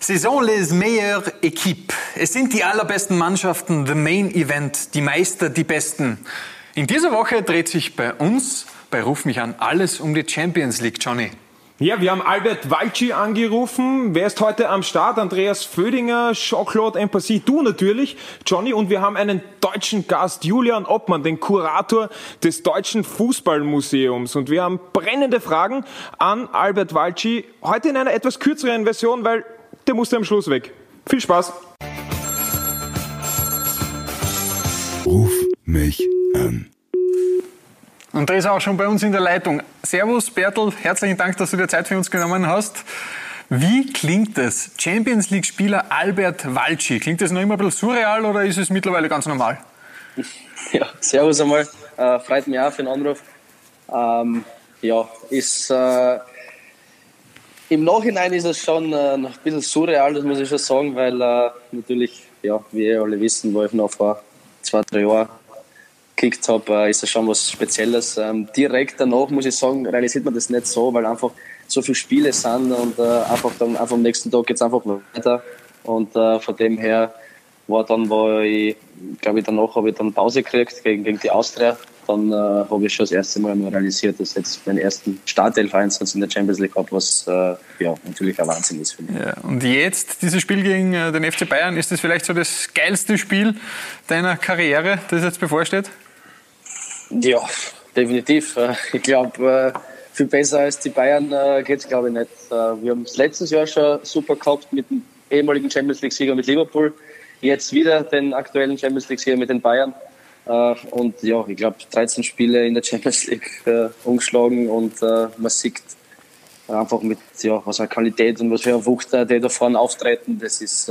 Saison les meilleures équipes. Es sind die allerbesten Mannschaften, the main event, die Meister, die Besten. In dieser Woche dreht sich bei uns, bei Ruf mich an, alles um die Champions League, Johnny. Ja, wir haben Albert Walci angerufen. Wer ist heute am Start? Andreas Födinger, Jean-Claude Empassy, du natürlich, Johnny. Und wir haben einen deutschen Gast, Julian Oppmann, den Kurator des Deutschen Fußballmuseums. Und wir haben brennende Fragen an Albert Walci. Heute in einer etwas kürzeren Version, weil der musste am Schluss weg. Viel Spaß. Ruf mich an. Und der ist auch schon bei uns in der Leitung. Servus Bertel, herzlichen Dank, dass du dir Zeit für uns genommen hast. Wie klingt es? Champions League-Spieler Albert Walci. Klingt das noch immer ein bisschen surreal oder ist es mittlerweile ganz normal? Ja, servus einmal. Äh, freut mich auch für den Anruf. Ähm, ja, ist äh, im Nachhinein ist es schon äh, ein bisschen surreal, das muss ich schon sagen, weil äh, natürlich, ja, wie ihr alle wissen, wo ich noch vor zwei, drei Jahren gekickt habe, äh, ist das schon was Spezielles. Ähm, direkt danach muss ich sagen, realisiert man das nicht so, weil einfach so viele Spiele sind und äh, einfach dann einfach am nächsten Tag geht es einfach weiter. Und äh, von dem her war dann, wo ich, glaube ich, danach habe ich dann Pause gekriegt gegen, gegen die Austria. Dann äh, habe ich schon das erste Mal mal realisiert, dass jetzt meinen ersten Startelf-Einsatz in der Champions League habe, was äh, ja, natürlich ein Wahnsinn ist für mich. Ja, und jetzt, dieses Spiel gegen äh, den FC Bayern, ist das vielleicht so das geilste Spiel deiner Karriere, das jetzt bevorsteht? Ja, definitiv. Äh, Ich glaube, äh, viel besser als die Bayern äh, geht es, glaube ich, nicht. Wir haben es letztes Jahr schon super gehabt mit dem ehemaligen Champions League-Sieger mit Liverpool. Jetzt wieder den aktuellen Champions League-Sieger mit den Bayern. Und ja, ich glaube, 13 Spiele in der Champions League umgeschlagen und man sieht einfach mit ja, was für Qualität und was für eine Wucht die da vorne auftreten. Das ist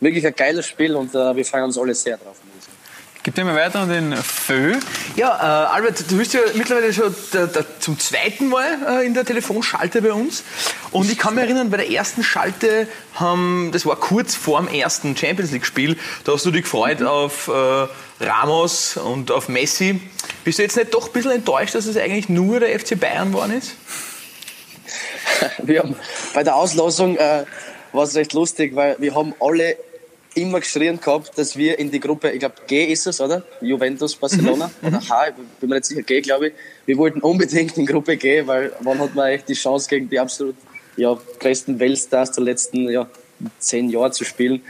wirklich ein geiles Spiel und wir freuen uns alle sehr drauf. Gib dir mal weiter an den Fö. Ja, äh, Albert, du bist ja mittlerweile schon der, der, zum zweiten Mal äh, in der Telefonschalte bei uns. Und ich kann mich erinnern, bei der ersten Schalte, haben, das war kurz vor dem ersten Champions League-Spiel, da hast du dich gefreut mhm. auf äh, Ramos und auf Messi. Bist du jetzt nicht doch ein bisschen enttäuscht, dass es eigentlich nur der FC Bayern geworden ist? Wir haben bei der Auslosung äh, war es recht lustig, weil wir haben alle immer geschrien gehabt, dass wir in die Gruppe, ich glaube G ist es, oder? Juventus, Barcelona mhm. oder H, ich bin mir nicht sicher, G glaube ich. Wir wollten unbedingt in Gruppe G, weil wann hat man echt die Chance gegen die absolut ja, größten Weltstars der letzten ja, zehn Jahre zu spielen.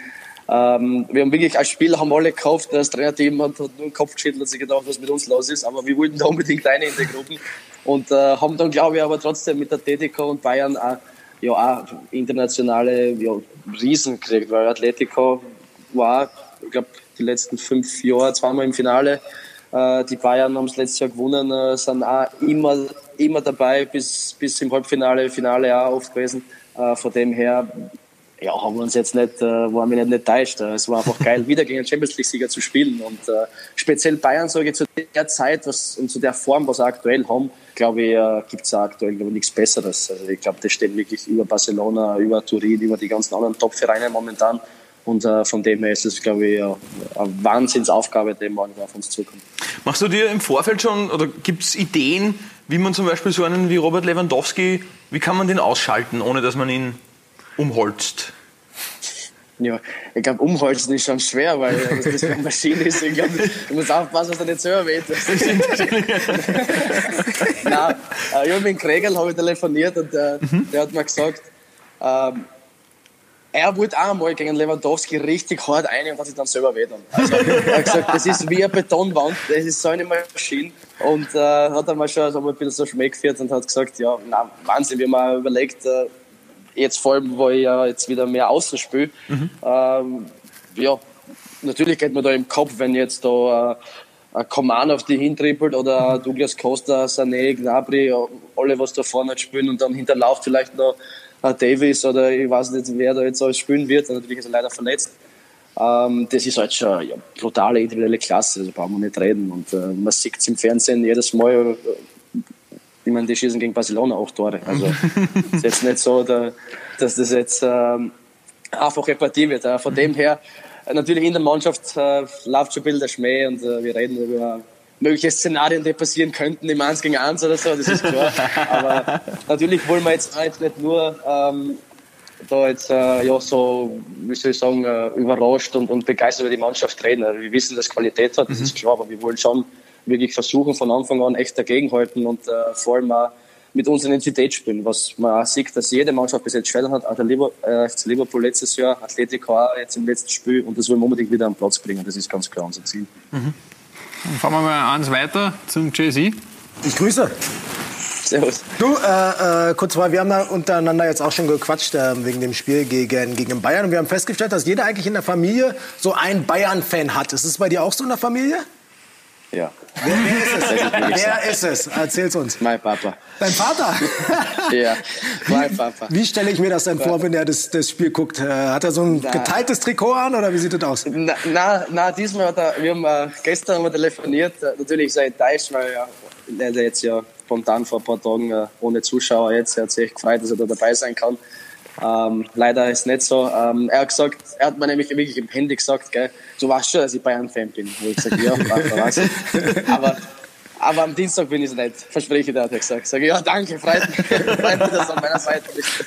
Ähm, wir haben wirklich als Spieler haben alle gekauft, das Trainerteam hat, hat nur den Kopf geschüttelt und sich gedacht, was mit uns los ist, aber wir wollten da unbedingt eine in die Gruppen und äh, haben dann glaube ich aber trotzdem mit der TTK und Bayern auch ja auch internationale ja, Riesen gekriegt, weil Atletico war, ich glaube, die letzten fünf Jahre zweimal im Finale. Äh, die Bayern haben es letztes Jahr gewonnen, äh, sind auch immer, immer dabei, bis, bis im Halbfinale, Finale auch oft gewesen. Äh, von dem her ja, haben wir uns jetzt nicht, äh, waren wir nicht enttäuscht. Äh, es war einfach geil, wieder gegen den Champions League-Sieger zu spielen. Und äh, speziell Bayern, sage ich, zu der Zeit was, und zu der Form, was sie aktuell haben, glaube ich, äh, gibt es aktuell glaube ich, nichts Besseres. Also ich glaube, das steht wirklich über Barcelona, über Turin, über die ganzen anderen Top-Vereine momentan. Und äh, von dem her ist es, glaube ich, eine Wahnsinnsaufgabe, die morgen auf uns zukommt. Machst du dir im Vorfeld schon, oder gibt es Ideen, wie man zum Beispiel so einen wie Robert Lewandowski, wie kann man den ausschalten, ohne dass man ihn umholzt? Ja, ich glaube, umholzen ist schon schwer, weil das eine Maschine ist. Ich glaube, du musst aufpassen, dass du nicht selber weht. Nein, äh, ich habe mit Kregel habe telefoniert und der, mhm. der hat mir gesagt, ähm, er wollte auch einmal gegen Lewandowski richtig hart ein und hat sich dann selber weh Also, er hat gesagt, das ist wie eine Betonwand, das ist so eine Maschine. Und äh, hat einmal schon so ein bisschen so Schmeck geführt und hat gesagt, ja, na, Wahnsinn, wie man überlegt, äh, jetzt vor allem, wo ich ja jetzt wieder mehr außen spiele, mhm. ähm, ja, natürlich geht man da im Kopf, wenn jetzt da äh, ein Coman auf die hintrippelt oder mhm. Douglas Costa, Sané, Gnabry, alle was da vorne spielen und dann hinterlauft vielleicht noch äh, Davis oder ich weiß nicht, wer da jetzt alles spielen wird. Natürlich ist er leider verletzt. Ähm, das ist halt schon ja, brutale individuelle Klasse, also brauchen wir nicht reden. Und äh, man sieht es im Fernsehen jedes Mal, ich meine, die schießen gegen Barcelona auch Tore. Also es ist jetzt nicht so, dass das jetzt ähm, einfache Partie wird. Äh, von dem her, äh, natürlich in der Mannschaft äh, läuft schon ein bisschen der Schmäh und äh, wir reden über mögliche Szenarien, die passieren könnten im 1 gegen 1 oder so, das ist klar. Aber natürlich wollen wir jetzt, jetzt nicht nur ähm, da jetzt äh, ja so, wie soll ich sagen, äh, überrascht und, und begeistert über die Mannschaft reden. Wir wissen, dass Qualität hat, das Mhm. ist klar, aber wir wollen schon wirklich versuchen, von Anfang an echt dagegenhalten und äh, vor allem auch mit unserer Identität spielen, was man auch sieht, dass jede Mannschaft bis jetzt schwer hat, auch der Liber, äh, FC Liverpool letztes Jahr, Atletico auch jetzt im letzten Spiel und das wollen wir unbedingt wieder am Platz bringen, das ist ganz klar unser Ziel. Dann fahren wir mal eins weiter zum Jay-Z. Ich grüße. Servus. Du, äh, äh, kurz mal, wir haben da untereinander jetzt auch schon gequatscht äh, wegen dem Spiel gegen, gegen Bayern und wir haben festgestellt, dass jeder eigentlich in der Familie so einen Bayern-Fan hat. Ist es bei dir auch so in der Familie? Ja, Wer, ist es? Wer ist es? Erzähl's uns. mein Papa. Dein Vater? Ja, mein Papa. Wie stelle ich mir das denn vor, wenn er das, das Spiel guckt? Äh, Hat er so ein Na. geteiltes Trikot an oder wie sieht das aus? Na, na, na, diesmal hat er, wir haben äh, gestern haben wir telefoniert. Äh, natürlich er enttäuscht, weil ja, er jetzt ja spontan vor ein paar Tagen äh, ohne Zuschauer jetzt. Er hat sich echt gefreut, dass er da dabei sein kann. Ähm, leider ist nicht so. Ähm, er hat gesagt, er hat mir nämlich wirklich im Handy gesagt, gell, du weißt schon, dass ich Bayern-Fan bin. Und ich gesagt, ja, ich. Aber, aber am Dienstag bin ich es nicht. Verspreche ich dir, hat er gesagt. Sag ich, ja, danke, freut mich, freut mich, dass du an meiner Seite bist.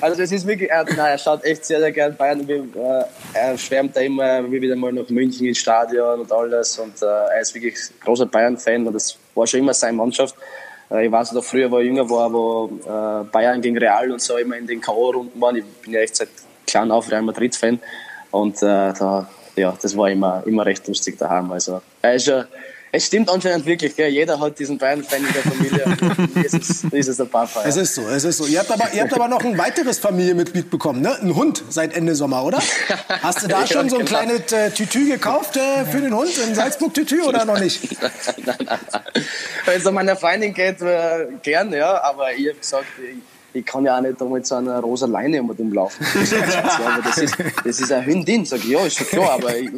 Also das ist wirklich, er, nein, er schaut echt sehr, sehr gern Bayern. Äh, er schwärmt da immer wie wieder mal nach München ins Stadion und alles. Und äh, er ist wirklich großer Bayern-Fan und das war schon immer seine Mannschaft. Äh, ich weiß noch, früher, wo ich jünger war, wo äh, Bayern gegen Real und so immer in den K.O.-Runden waren. Ich bin ja echt seit klein auf Real Madrid-Fan. Und äh, da, ja, das war immer, immer recht lustig daheim. Also, er ist ja, es stimmt anscheinend wirklich, gell? jeder hat diesen Bayern-Fan in der Familie. Und ist es, ist es der Papa. Es Ja. ist so, es ist so. Ihr habt aber, ihr habt aber noch ein weiteres Familienmitglied bekommen, ne? Ein Hund seit Ende Sommer, oder? Hast du da Ja, schon so ein genau. kleines äh, Tütü gekauft äh, für den Hund? Ein Salzburg-Tütü oder noch nicht? nein, nein, nein. Wenn es um meine Freundin geht, äh, gern, ja. Aber ich habe gesagt, ich, ich kann ja auch nicht mit so einer rosa Leine um den laufen. das ist, das ist eine Hündin. Sag ich, ja, ist schon klar, aber ich,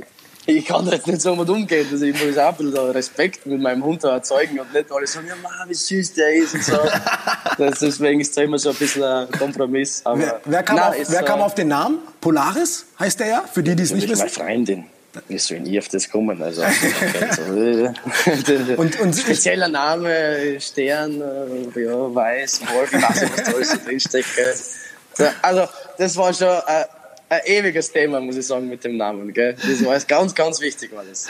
ich kann da jetzt nicht so mit umgehen. Also ich muss auch ein bisschen Respekt mit meinem Hund erzeugen und nicht alle sagen, ja, Mann, wie süß der ist und so. Das, deswegen ist es immer so ein bisschen ein Kompromiss. Aber Wer, wer, kam, nein, auf, wer kam äh, auf den Namen? Polaris heißt der ja, für die, die es nicht wissen. meine Freundin. Wie soll ich nie auf das kommen? Also, also Und- und- spezieller Name, Stern, äh, ja, Weiß, Wolf, ich weiß nicht, was da alles so drinsteckt. Also, das war schon ein, ein ewiges Thema, muss ich sagen, mit dem Namen. Gell? Das war ganz, ganz wichtig, war das.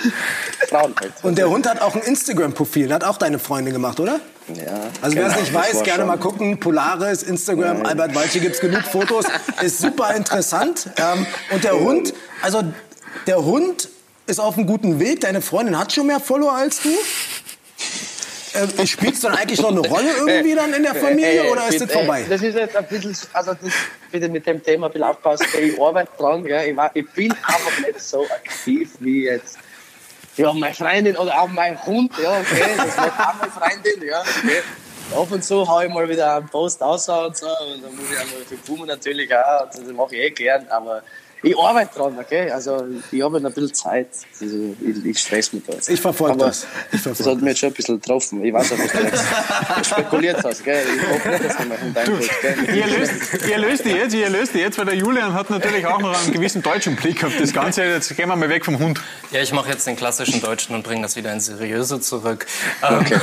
Frauen halt. Und der Hund hat auch ein Instagram-Profil, hat auch deine Freundin gemacht, oder? ja, Also wer es genau, nicht weiß, gerne schon- mal gucken. Polaris, Instagram, Albert Walche gibt's genug Fotos. Ist super interessant. Ähm, und der Hund, also der Hund ist auf einem guten Weg. Deine Freundin hat schon mehr Follower als du. Ähm, Spielt es dann eigentlich noch eine Rolle irgendwie dann in der Familie Ey, oder ist das vorbei? ey, Das ist jetzt ein bisschen, also das, bitte mit dem Thema ein bisschen aufpassen. Ich arbeite dran, gell? Ich, war, ich bin einfach nicht so aktiv wie jetzt. Ja, meine Freundin oder auch mein Hund, ja, okay, das macht auch meine Freundin, ja, okay. Ab und zu hau ich mal wieder einen Post aus und so, und dann muss ich einmal für Puma natürlich auch, das mache ich eh gern, aber ich arbeite dran, okay, also ich habe ein bisschen Zeit, also ich, ich stress mich da jetzt. Ich verfolge das. Ich verfolge das hat mich jetzt schon ein bisschen getroffen. Ich weiß auch, was du jetzt spekuliert hast. Gell? Ich hoffe nicht, dass du meinen Hund einholst. Gell? Ihr löst, ihr löst die jetzt, ihr löst die jetzt, weil der Julian hat natürlich auch noch einen gewissen deutschen Blick auf das Ganze. Jetzt gehen wir mal weg vom Hund. Ja, ich mache jetzt den klassischen Deutschen und bringe das wieder ins Seriöse zurück. Ähm, Okay.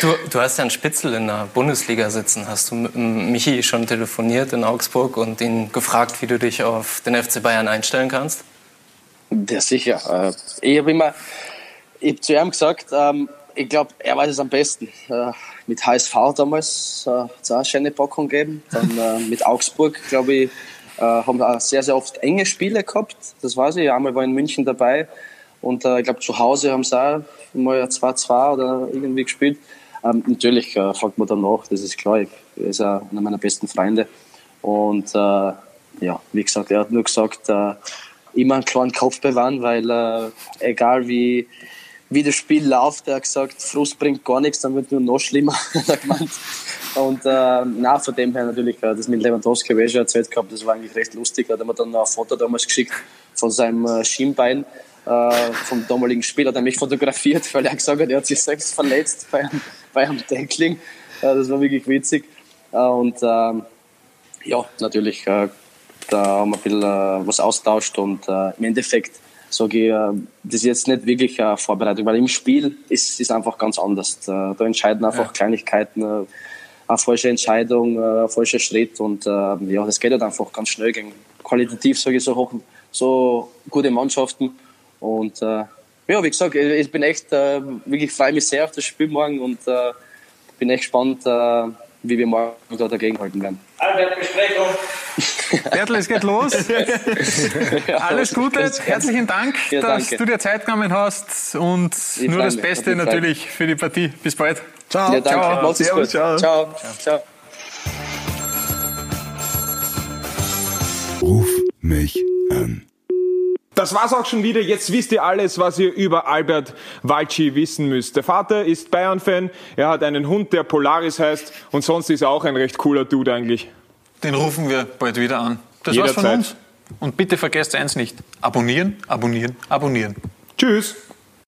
du, du hast ja einen Spitzel in der Bundesliga sitzen. Hast du mit Michi schon telefoniert in Augsburg und ihn gefragt, wie du dich auf den FC Bayern einstellen kannst? Ja, sicher. Äh, Ich habe immer ich hab zu ihm gesagt, ähm, ich glaube, er weiß es am besten. Äh, Mit HSV damals äh, hat es auch eine schöne Packung gegeben. Dann mit Augsburg, glaube ich, haben wir auch sehr, sehr oft enge Spiele gehabt. Das weiß ich. Einmal war ich in München dabei. Und ich glaube, zu Hause haben sie auch mal 2-2 oder irgendwie gespielt. Ähm, natürlich fragt man danach, das ist klar. Er ist einer meiner besten Freunde. Und ja, wie gesagt, er hat nur gesagt, äh, immer einen kleinen Kopf bewahren, weil äh, egal wie, wie das Spiel läuft, er hat gesagt, Frust bringt gar nichts, dann wird nur noch schlimmer. er. Und äh, na, von dem her natürlich, äh, das mit Lewandowski habe ich schon erzählt gehabt, das war eigentlich recht lustig. Da hat mir dann noch ein Foto damals geschickt von seinem äh, Schienbein äh, vom damaligen Spiel, hat er mich fotografiert, weil er gesagt hat, er hat sich selbst verletzt bei einem, bei einem Tackling. Das war wirklich witzig. Äh, und ähm, ja, natürlich, da haben wir ein bisschen äh, was austauscht und äh, im Endeffekt sage ich, äh, das ist jetzt nicht wirklich eine Vorbereitung, weil im Spiel ist es einfach ganz anders. Da, da entscheiden einfach Kleinigkeiten. Äh, eine falsche Entscheidung, äh, ein falscher Schritt und äh, ja, das geht halt einfach ganz schnell gegen qualitativ sage ich so hoch, so gute Mannschaften und äh, ja, wie gesagt, ich bin echt äh, wirklich freue mich sehr auf das Spiel morgen und äh, bin echt gespannt, äh, wie wir morgen da dagegenhalten werden. Albert, Besprechung. Bertel, es geht los. Alles Gute, herzlichen Dank, Ja, dass du dir Zeit genommen hast und Ich nur das Beste natürlich für die Partie. Bis bald. Ciao. Ja. Ciao. Servus, gut. ciao. ciao. ciao. Ruf mich an. Das war's auch schon wieder. Jetzt wisst ihr alles, was ihr über Albert Walci wissen müsst. Der Vater ist Bayern-Fan. Er hat einen Hund, der Polaris heißt. Und sonst ist er auch ein recht cooler Dude eigentlich. Den rufen wir bald wieder an. Das war's von Jederzeit. uns. Und bitte vergesst eins nicht. Abonnieren, abonnieren, abonnieren. Tschüss.